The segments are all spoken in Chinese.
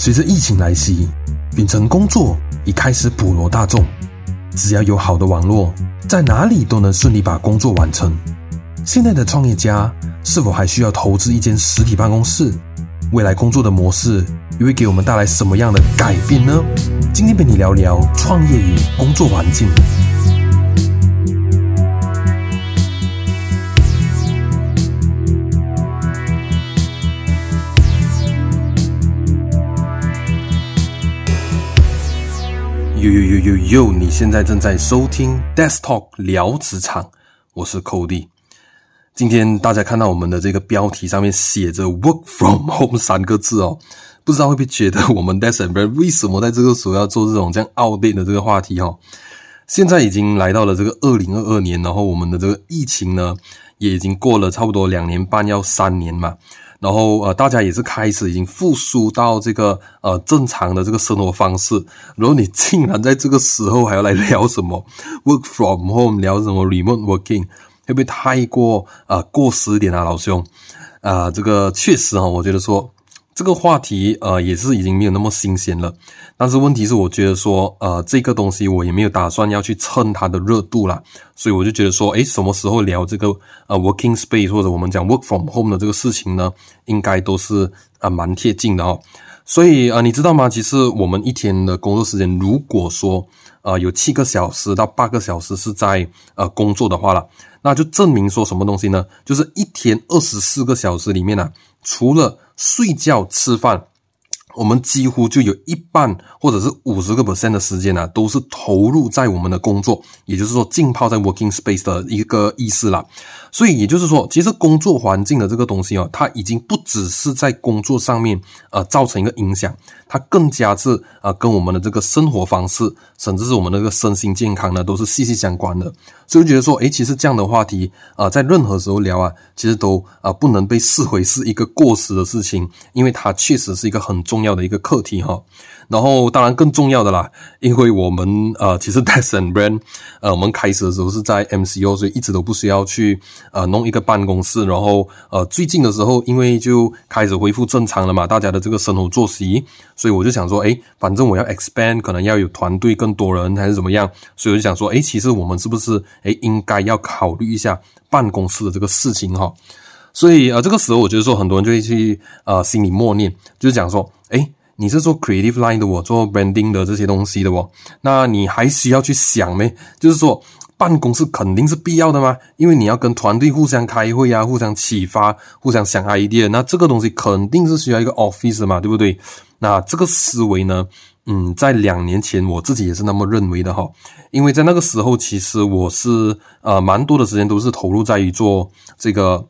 随着疫情来袭，远程工作已开始普罗大众。只要有好的网络，在哪里都能顺利把工作完成。现在的创业家是否还需要投资一间实体办公室？未来工作的模式又会给我们带来什么样的改变呢？今天陪你聊聊创业与工作环境。呦呦呦呦呦！你现在正在收听 Desk Talk 聊职场，我是 Cody。今天大家看到我们的这个标题上面写着 “Work from Home” 三个字哦，不知道会不会觉得我们 Desk and Brand 为什么在这个时候要做这种这样 outdate 的这个话题哦？现在已经来到了这个二零二二年，然后我们的这个疫情呢，也已经过了差不多两年半，要三年嘛。然后呃，大家也是开始已经复苏到这个呃正常的这个生活方式。然后你竟然在这个时候还要来聊什么 work from home，聊什么 remote working，会不会太过啊过时一点啊，老兄？啊、这个确实哈，我觉得说。这个话题呃也是已经没有那么新鲜了，但是问题是我觉得说呃这个东西我也没有打算要去蹭它的热度啦，所以我就觉得说诶什么时候聊这个呃 working space 或者我们讲 work from home 的这个事情呢，应该都是啊、蛮贴近的哦。所以呃你知道吗？其实我们一天的工作时间如果说呃有七个小时到八个小时是在呃工作的话了，那就证明说什么东西呢？就是一天二十四个小时里面呢、啊，除了睡觉、吃饭，我们几乎就有一半或者是五十个 percent 的时间呢、啊，都是投入在我们的工作，也就是说浸泡在 working space 的一个意思啦。所以也就是说，其实工作环境的这个东西哦，它已经不只是在工作上面呃造成一个影响，它更加是呃跟我们的这个生活方式，甚至是我们的这个身心健康呢，都是息息相关的。所以觉得说，诶，其实这样的话题啊、在任何时候聊啊，其实都啊、不能被视为是一个过时的事情，因为它确实是一个很重重要的一个课题哈。然后，当然更重要的啦，因为我们呃，其实 Desk and Brand 呃，我们开始的时候是在 MCO，所以一直都不需要去呃弄一个办公室。然后呃，最近的时候，因为就开始恢复正常了嘛，大家的这个生活作息，所以我就想说，诶，反正我要 expand，可能要有团队更多人还是怎么样，所以我就想说，诶，其实我们是不是诶应该要考虑一下办公室的这个事情哈？所以呃，这个时候我觉得说，很多人就会去呃心里默念，就是讲说，诶。你是做 creative line 的，我做 branding 的这些东西的哦，那你还需要去想没？就是说办公室肯定是必要的吗？因为你要跟团队互相开会啊，互相启发，互相想 idea，那这个东西肯定是需要一个 office 嘛，对不对？那这个思维呢，嗯，在两年前我自己也是那么认为的哈，因为在那个时候其实我是呃蛮多的时间都是投入在于做这个。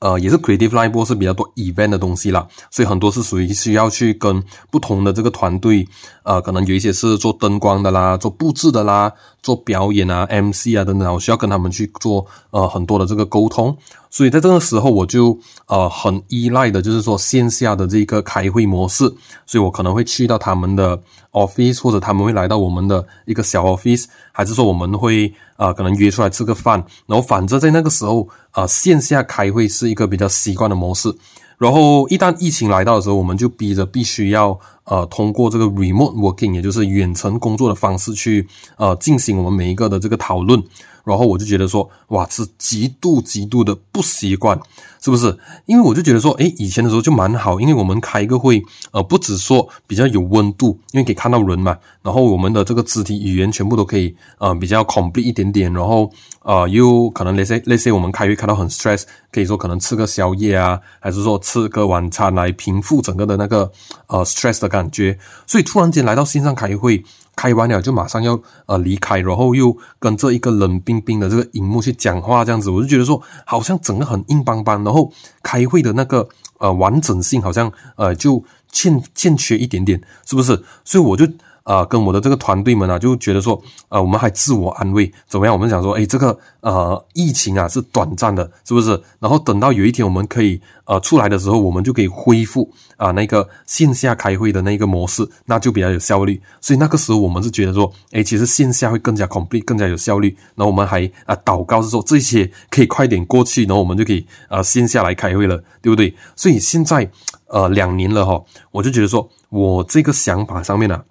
呃，也是 creative line 是比较多 event 的东西啦，所以很多是属于需要去跟不同的这个团队，呃，可能有一些是做灯光的啦，做布置的啦，做表演啊，MC 啊等等，我需要跟他们去做呃很多的这个沟通。所以在这个时候，我就呃很依赖的，就是说线下的这个开会模式。所以我可能会去到他们的 office，或者他们会来到我们的一个小 office，还是说我们会呃可能约出来吃个饭。然后反正在那个时候，呃线下开会是一个比较习惯的模式。然后一旦疫情来到的时候，我们就逼着必须要呃通过这个 remote working，也就是远程工作的方式去呃进行我们每一个的这个讨论。然后我就觉得说，哇，是极度极度的不习惯，是不是？因为我就觉得说，诶，以前的时候就蛮好，因为我们开一个会，呃，不止说比较有温度，因为可以看到人嘛，然后我们的这个肢体语言全部都可以，呃，比较 complete 一点点，然后，呃，又可能那些那些我们开会看到很 stress，可以说可能吃个宵夜啊，还是说吃个晚餐来平复整个的那个呃 stress 的感觉，所以突然间来到线上开会。开完了就马上要呃离开，然后又跟这一个冷冰冰的这个荧幕去讲话，这样子我就觉得说好像整个很硬邦邦，然后开会的那个呃完整性好像呃就欠欠缺一点点，是不是？所以我就。啊、跟我的这个团队们啊，就觉得说，呃，我们还自我安慰，怎么样？我们想说，诶，这个呃疫情啊是短暂的，是不是？然后等到有一天我们可以呃出来的时候，我们就可以恢复啊、那个线下开会的那个模式，那就比较有效率。所以那个时候我们是觉得说，诶，其实线下会更加 complete，更加有效率。然后我们还啊、祷告是说，这些可以快点过去，然后我们就可以啊、线下来开会了，对不对？所以现在呃两年了哈，我就觉得说。我这个想法上面呢、啊，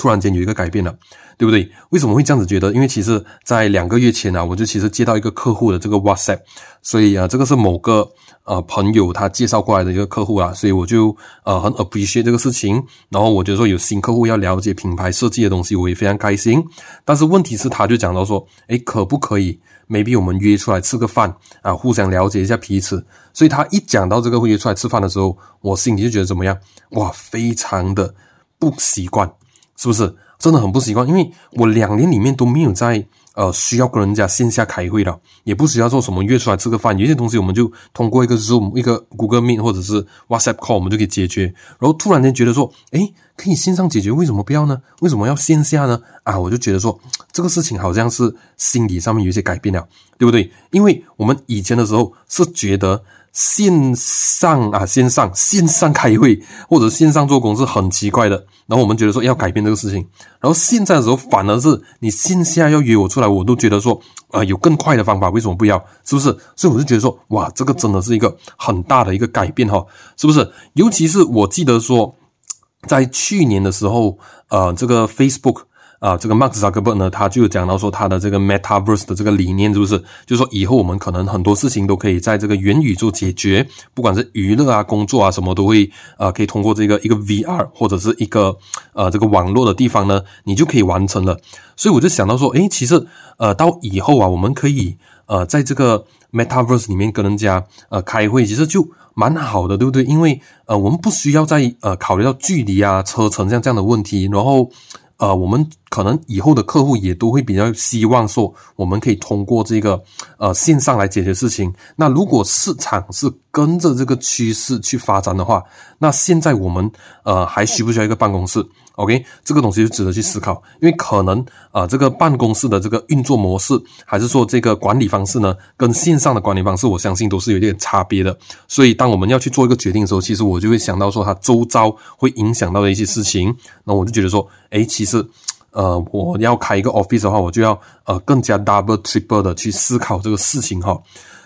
突然间有一个改变了。对不对？为什么会这样子觉得？因为其实，在两个月前啊，我就其实接到一个客户的这个 WhatsApp，所以啊，这个是某个呃朋友他介绍过来的一个客户啊，所以我就呃很 appreciate 这个事情。然后我觉得说有新客户要了解品牌设计的东西，我也非常开心。但是问题是，他就讲到说，诶，可不可以？maybe 我们约出来吃个饭啊，互相了解一下彼此。所以他一讲到这个会约出来吃饭的时候，我心里就觉得怎么样？哇，非常的不习惯，是不是？真的很不习惯，因为我两年里面都没有在呃需要跟人家线下开会了，也不需要做什么约出来吃个饭，有些东西我们就通过一个 Zoom、一个 Google Meet 或者是 WhatsApp Call，我们就可以解决。然后突然间觉得说，诶，可以线上解决，为什么不要呢？为什么要线下呢？啊，我就觉得说这个事情好像是心理上面有一些改变了，对不对？因为我们以前的时候是觉得。线上啊，线上线上开会或者线上做工是很奇怪的，然后我们觉得说要改变这个事情，然后现在的时候反而是你线下要约我出来，我都觉得说啊、有更快的方法，为什么不要？是不是？所以我就觉得说哇，这个真的是一个很大的一个改变哈，是不是？尤其是我记得说，在去年的时候，呃，这个 Facebook。啊，这个 Mark Zuckerberg 呢，他就讲到说他的这个 Metaverse 的这个理念，是不是？就是说以后我们可能很多事情都可以在这个元宇宙解决，不管是娱乐啊、工作啊什么，都会啊可以通过这个一个 VR 或者是一个呃这个网络的地方呢，你就可以完成了。所以我就想到说，诶，其实呃到以后啊，我们可以呃在这个 Metaverse 里面跟人家呃开会，其实就蛮好的，对不对？因为呃我们不需要再呃考虑到距离啊、车程像这样的问题，然后。呃，我们可能以后的客户也都会比较希望说，我们可以通过这个呃线上来解决事情。那如果市场是跟着这个趋势去发展的话，那现在我们呃还需不需要一个办公室？OK，这个东西就值得去思考，因为可能啊、呃，这个办公室的这个运作模式，还是说这个管理方式呢，跟线上的管理方式，我相信都是有点差别的。所以，当我们要去做一个决定的时候，其实我就会想到说，它周遭会影响到的一些事情。那我就觉得说，诶，其实，呃，我要开一个 office 的话，我就要呃更加 double triple 的去思考这个事情哈。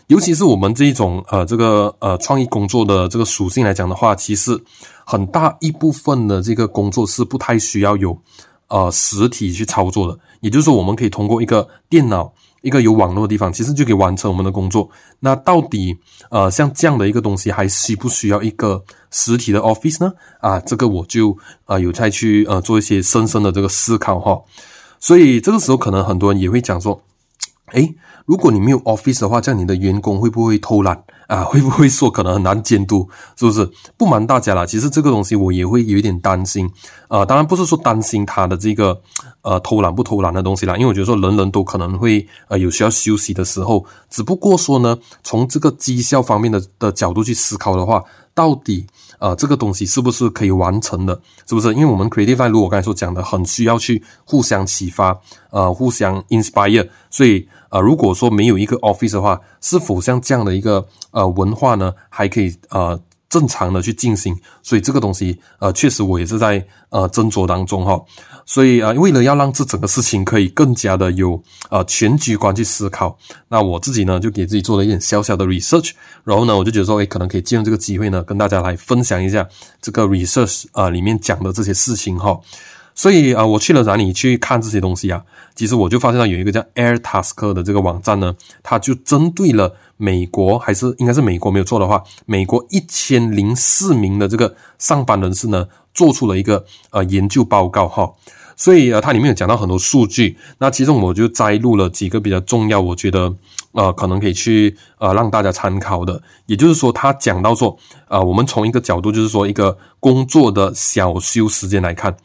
尤其是我们这一种呃这个呃创意工作的这个属性来讲的话，其实很大一部分的这个工作是不太需要有呃实体去操作的，也就是说，我们可以通过一个电脑、一个有网络的地方，其实就可以完成我们的工作。那到底呃像这样的一个东西，还需不需要一个实体的 office 呢？啊，这个我就呃有再去呃做一些深深的这个思考哈。所以这个时候，可能很多人也会讲说，诶。如果你没有 office 的话，这样你的员工会不会偷懒啊？会不会说可能很难监督？是不是？不瞒大家啦，其实这个东西我也会有一点担心。呃，当然不是说担心他的这个呃偷懒不偷懒的东西啦，因为我觉得说人人都可能会呃有需要休息的时候。只不过说呢，从这个绩效方面的的角度去思考的话，到底呃这个东西是不是可以完成的？是不是？因为我们 creative 如果我刚才所讲的，很需要去互相启发，呃，互相 inspire，所以。啊、呃，如果说没有一个 office 的话，是否像这样的一个呃文化呢，还可以呃正常的去进行？所以这个东西呃，确实我也是在呃斟酌当中哈。所以啊、为了要让这整个事情可以更加的有呃全局观去思考，那我自己呢就给自己做了一点小小的 research，然后呢，我就觉得说，诶，可能可以借用这个机会呢，跟大家来分享一下这个 research 啊、里面讲的这些事情哈。所以啊、我去了哪里去看这些东西啊？其实我就发现到有一个叫 Air Task 的这个网站呢，它就针对了美国，还是应该是美国没有错的话，美国一千零四名的这个上班人士呢，做出了一个呃研究报告哈。所以呃，它里面有讲到很多数据，那其中我就摘录了几个比较重要，我觉得呃可能可以去呃让大家参考的。也就是说，他讲到说，呃，我们从一个角度，就是说一个工作的小休时间来看。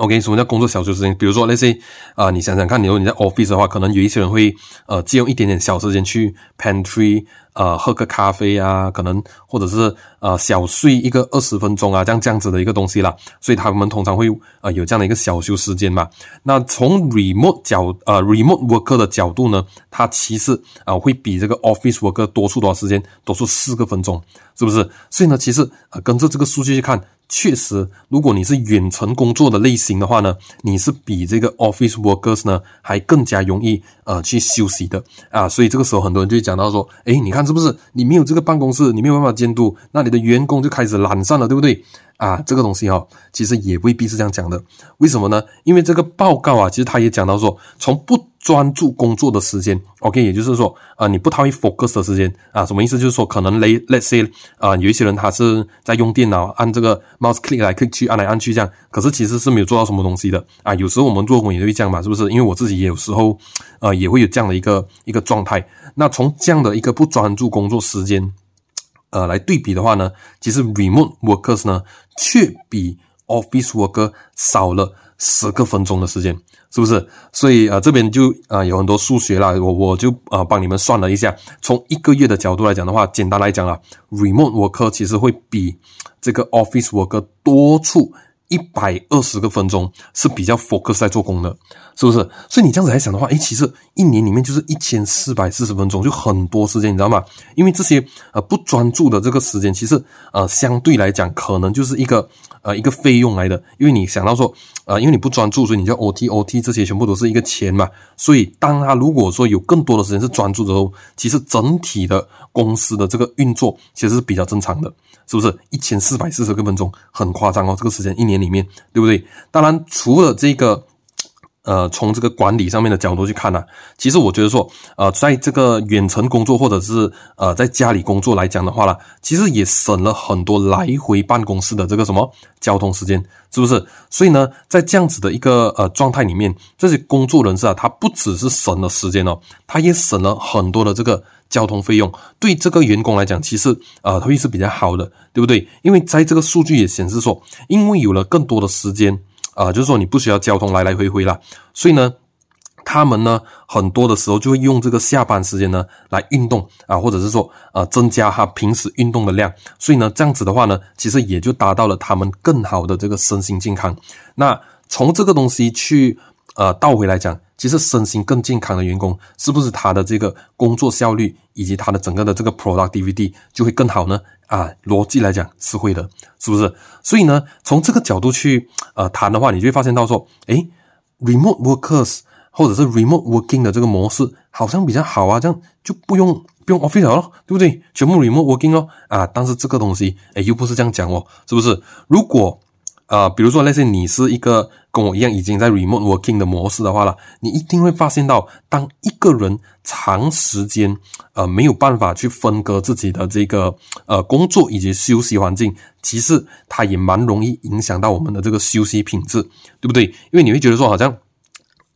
OK，什么叫工作小休时间？比如说那些啊，你想想看，你如果你在 office 的话，可能有一些人会呃借用一点点小时间去 pantry，呃，喝个咖啡啊，可能或者是呃小睡一个二十分钟啊，这样这样子的一个东西啦。所以他们通常会呃有这样的一个小休时间嘛。那从 remote 角呃 remote worker 的角度呢，它其实啊、会比这个 office worker 多出多少时间？多出四个分钟，是不是？所以呢，其实呃跟着这个数据去看。确实，如果你是远程工作的类型的话呢，你是比这个 office workers 呢还更加容易呃去休息的啊。所以这个时候很多人就讲到说，诶，你看是不是？你没有这个办公室，你没有办法监督，那你的员工就开始懒散了，对不对？啊，这个东西哦，其实也未必是这样讲的。为什么呢？因为这个报告啊，其实他也讲到说，从不专注工作的时间，OK，也就是说，啊，你不太会 focus 的时间啊，什么意思？就是说，可能 let let's say 啊，有一些人他是在用电脑按这个 mouse click 来 click 去，按来按去这样，可是其实是没有做到什么东西的啊。有时候我们做工也会这样嘛，是不是？因为我自己也有时候，呃，也会有这样的一个一个状态。那从这样的一个不专注工作时间。呃，来对比的话呢，其实 remote workers 呢，却比 office worker 少了十个分钟的时间，是不是？所以啊、这边就啊、有很多数学啦，我我就啊、帮你们算了一下，从一个月的角度来讲的话，简单来讲啊，remote worker 其实会比这个 office worker 多出。一百二十个分钟是比较 focus 在做工的，是不是？所以你这样子来想的话，诶，其实一年里面就是一千四百四十分钟，就很多时间，你知道吗？因为这些呃不专注的这个时间，其实呃相对来讲可能就是一个呃一个费用来的。因为你想到说，呃，因为你不专注，所以你就 OT OT 这些全部都是一个钱嘛。所以当他如果说有更多的时间是专注的时候，其实整体的公司的这个运作其实是比较正常的。是不是一千四百四十个分钟很夸张哦？这个时间一年里面，对不对？当然，除了这个，呃，从这个管理上面的角度去看呢、其实我觉得说，呃，在这个远程工作或者是呃在家里工作来讲的话呢，其实也省了很多来回办公室的这个什么交通时间，是不是？所以呢，在这样子的一个呃状态里面，这些工作人士啊，他不只是省了时间哦，他也省了很多的这个。交通费用对这个员工来讲，其实呃会是比较好的，对不对？因为在这个数据也显示说，因为有了更多的时间啊、就是说你不需要交通来来回回了，所以呢，他们呢很多的时候就会用这个下班时间呢来运动啊，或者是说呃增加他平时运动的量，所以呢这样子的话呢，其实也就达到了他们更好的这个身心健康。那从这个东西去呃倒回来讲。其实身心更健康的员工，是不是他的这个工作效率以及他的整个的这个 productivity 就会更好呢？啊，逻辑来讲是会的，是不是？所以呢，从这个角度去呃谈的话，你就会发现到说，诶，remote workers 或者是 remote working 的这个模式好像比较好啊，这样就不用不用 office 了，对不对？全部 remote working 哦，啊，但是这个东西诶又不是这样讲哦，是不是？如果呃，比如说那些你是一个跟我一样已经在 remote working 的模式的话了，你一定会发现到，当一个人长时间呃没有办法去分割自己的这个呃工作以及休息环境，其实它也蛮容易影响到我们的这个休息品质，对不对？因为你会觉得说，好像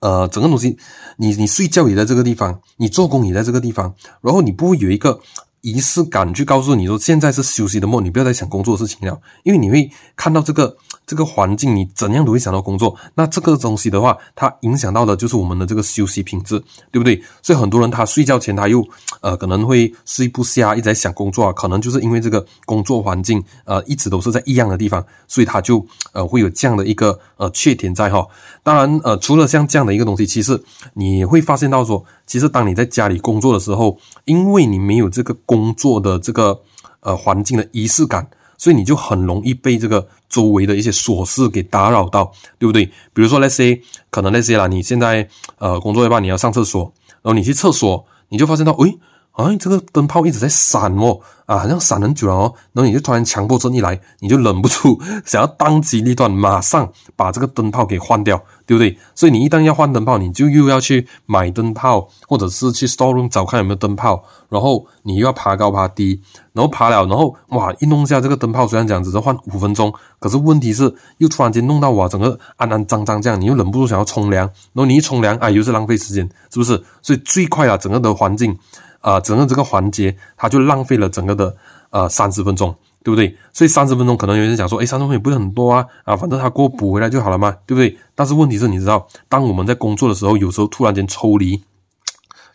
呃整个东西，你你睡觉也在这个地方，你做工也在这个地方，然后你不会有一个。仪式感去告诉你说，现在是休息的梦，你不要再想工作的事情了，因为你会看到这个这个环境，你怎样都会想到工作。那这个东西的话，它影响到的就是我们的这个休息品质，对不对？所以很多人他睡觉前他又呃可能会睡不下，一直在想工作啊，可能就是因为这个工作环境呃一直都是在异样的地方，所以他就呃会有这样的一个呃缺点在哈。当然呃除了像这样的一个东西，其实你会发现到说，其实当你在家里工作的时候，因为你没有这个。工作的这个呃环境的仪式感，所以你就很容易被这个周围的一些琐事给打扰到，对不对？比如说那些可能那些啦，你现在呃工作一半你要上厕所，然后你去厕所，你就发现到，诶。哎，这个灯泡一直在闪哦，啊，好像闪很久了哦。然后你就突然强迫症一来，你就忍不住想要当机立断，马上把这个灯泡给换掉，对不对？所以你一旦要换灯泡，你就又要去买灯泡，或者是去 storeroom 找看有没有灯泡，然后你又要爬高爬低，然后爬了，然后哇，一弄下这个灯泡，虽然讲只是换五分钟，可是问题是又突然间弄到哇，整个暗暗脏脏这样，你又忍不住想要冲凉，然后你一冲凉，哎，又是浪费时间，是不是？所以最快啊，整个的环境。啊、整个这个环节，它就浪费了整个的呃三十分钟，对不对？所以三十分钟可能有人讲说，诶，三十分钟也不是很多啊，啊，反正他给我补回来就好了嘛，对不对？但是问题是，你知道，当我们在工作的时候，有时候突然间抽离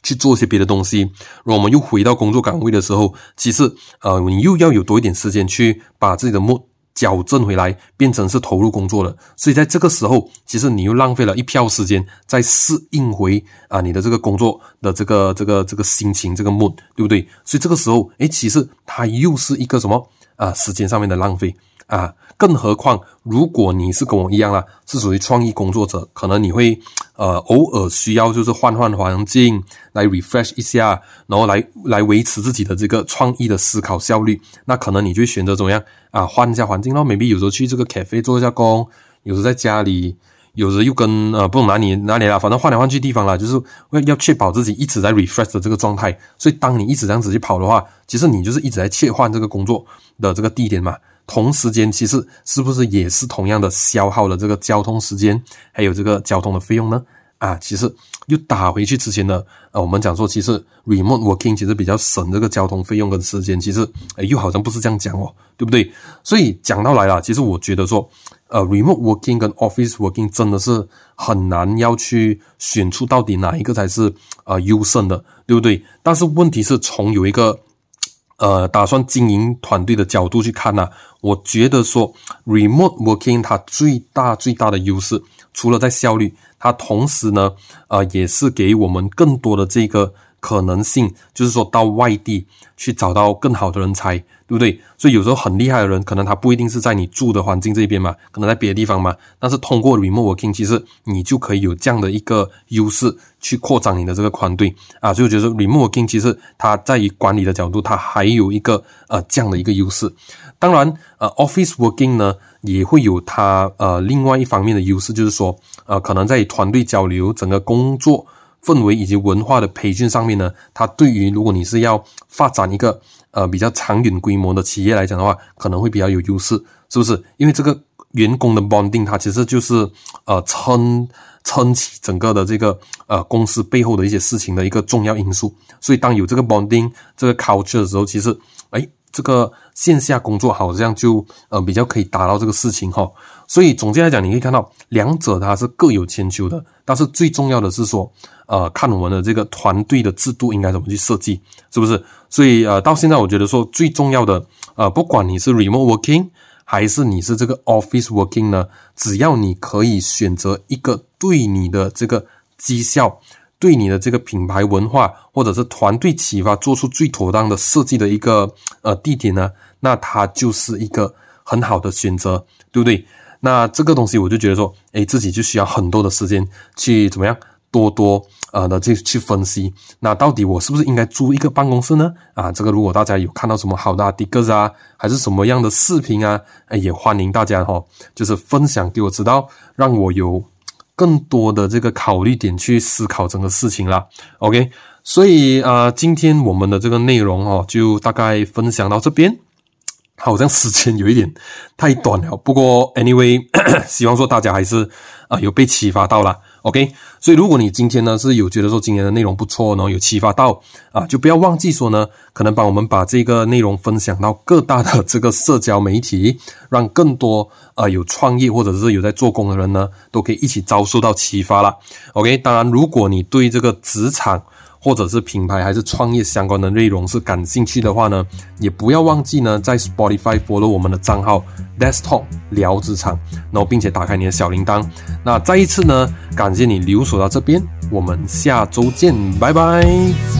去做一些别的东西，然后我们又回到工作岗位的时候，其实呃，你又要有多一点时间去把自己的目。矫正回来，变成是投入工作的，所以在这个时候，其实你又浪费了一票时间，在适应回啊你的这个工作的这个这个这个心情这个 mood，对不对？所以这个时候，诶，其实它又是一个什么？啊时间上面的浪费。啊。更何况，如果你是跟我一样啦，是属于创意工作者，可能你会呃偶尔需要就是换换环境来 refresh 一下，然后来来维持自己的这个创意的思考效率。那可能你就选择怎么样啊？换一下环境咯，maybe 有时候去这个 cafe 做一下工，有时候在家里，有时又跟呃不懂哪里哪里啦，反正换来换去地方啦，就是要要确保自己一直在 refresh 的这个状态。所以当你一直这样子去跑的话，其实你就是一直在切换这个工作的这个地点嘛。同时间，其实是不是也是同样的消耗了这个交通时间，还有这个交通的费用呢？啊，其实又打回去之前的，呃，我们讲说，其实 remote working 其实比较省这个交通费用跟时间，其实，诶，又好像不是这样讲哦，对不对？所以讲到来了，其实我觉得说，呃，remote working 跟 office working 真的是很难要去选出到底哪一个才是呃优胜的，对不对？但是问题是从有一个。呃，打算经营团队的角度去看呢，我觉得说，remote working 它最大最大的优势，除了在效率，它同时呢，呃，也是给我们更多的这个。可能性就是说到外地去找到更好的人才，对不对？所以有时候很厉害的人，可能他不一定是在你住的环境这边嘛，可能在别的地方嘛。但是通过 remote working，其实你就可以有这样的一个优势去扩张你的这个团队啊。所以我觉得 remote working 其实它在于管理的角度，它还有一个呃这样的一个优势。当然，呃，office working 呢也会有它呃另外一方面的优势，就是说呃可能在团队交流整个工作。氛围以及文化的培训上面呢，它对于如果你是要发展一个呃比较长远规模的企业来讲的话，可能会比较有优势，是不是？因为这个员工的 bonding，它其实就是呃撑撑起整个的这个呃公司背后的一些事情的一个重要因素。所以当有这个 bonding 这个 culture 的时候，其实哎。这个线下工作好像就呃比较可以达到这个事情哈，所以总结来讲，你可以看到两者它是各有千秋的，但是最重要的是说，呃，看我们的这个团队的制度应该怎么去设计，是不是？所以呃，到现在我觉得说最重要的，呃，不管你是 remote working 还是你是这个 office working 呢，只要你可以选择一个对你的这个绩效。对你的这个品牌文化或者是团队启发做出最妥当的设计的一个呃地点呢，那它就是一个很好的选择，对不对？那这个东西我就觉得说，诶，自己就需要很多的时间去怎么样多多呃的去去分析。那到底我是不是应该租一个办公室呢？啊，这个如果大家有看到什么好的啊，D 哥啊，还是什么样的视频啊，诶，也欢迎大家哈、哦，就是分享给我知道，让我有。更多的这个考虑点去思考整个事情啦，OK，所以啊、今天我们的这个内容哦，就大概分享到这边，好像时间有一点太短了，不过 anyway，希望说大家还是啊、有被启发到啦。OK，所以如果你今天呢是有觉得说今天的内容不错，然后有启发到啊，就不要忘记说呢，可能帮我们把这个内容分享到各大的这个社交媒体，让更多啊有创业或者是有在做工的人呢，都可以一起遭受到启发啦。OK，当然如果你对这个职场，或者是品牌还是创业相关的内容是感兴趣的话呢，也不要忘记呢，在 Spotify follow 我们的账号 Desktop 聊职场，然后并且打开你的小铃铛。那再一次呢，感谢你留守到这边，我们下周见，拜拜。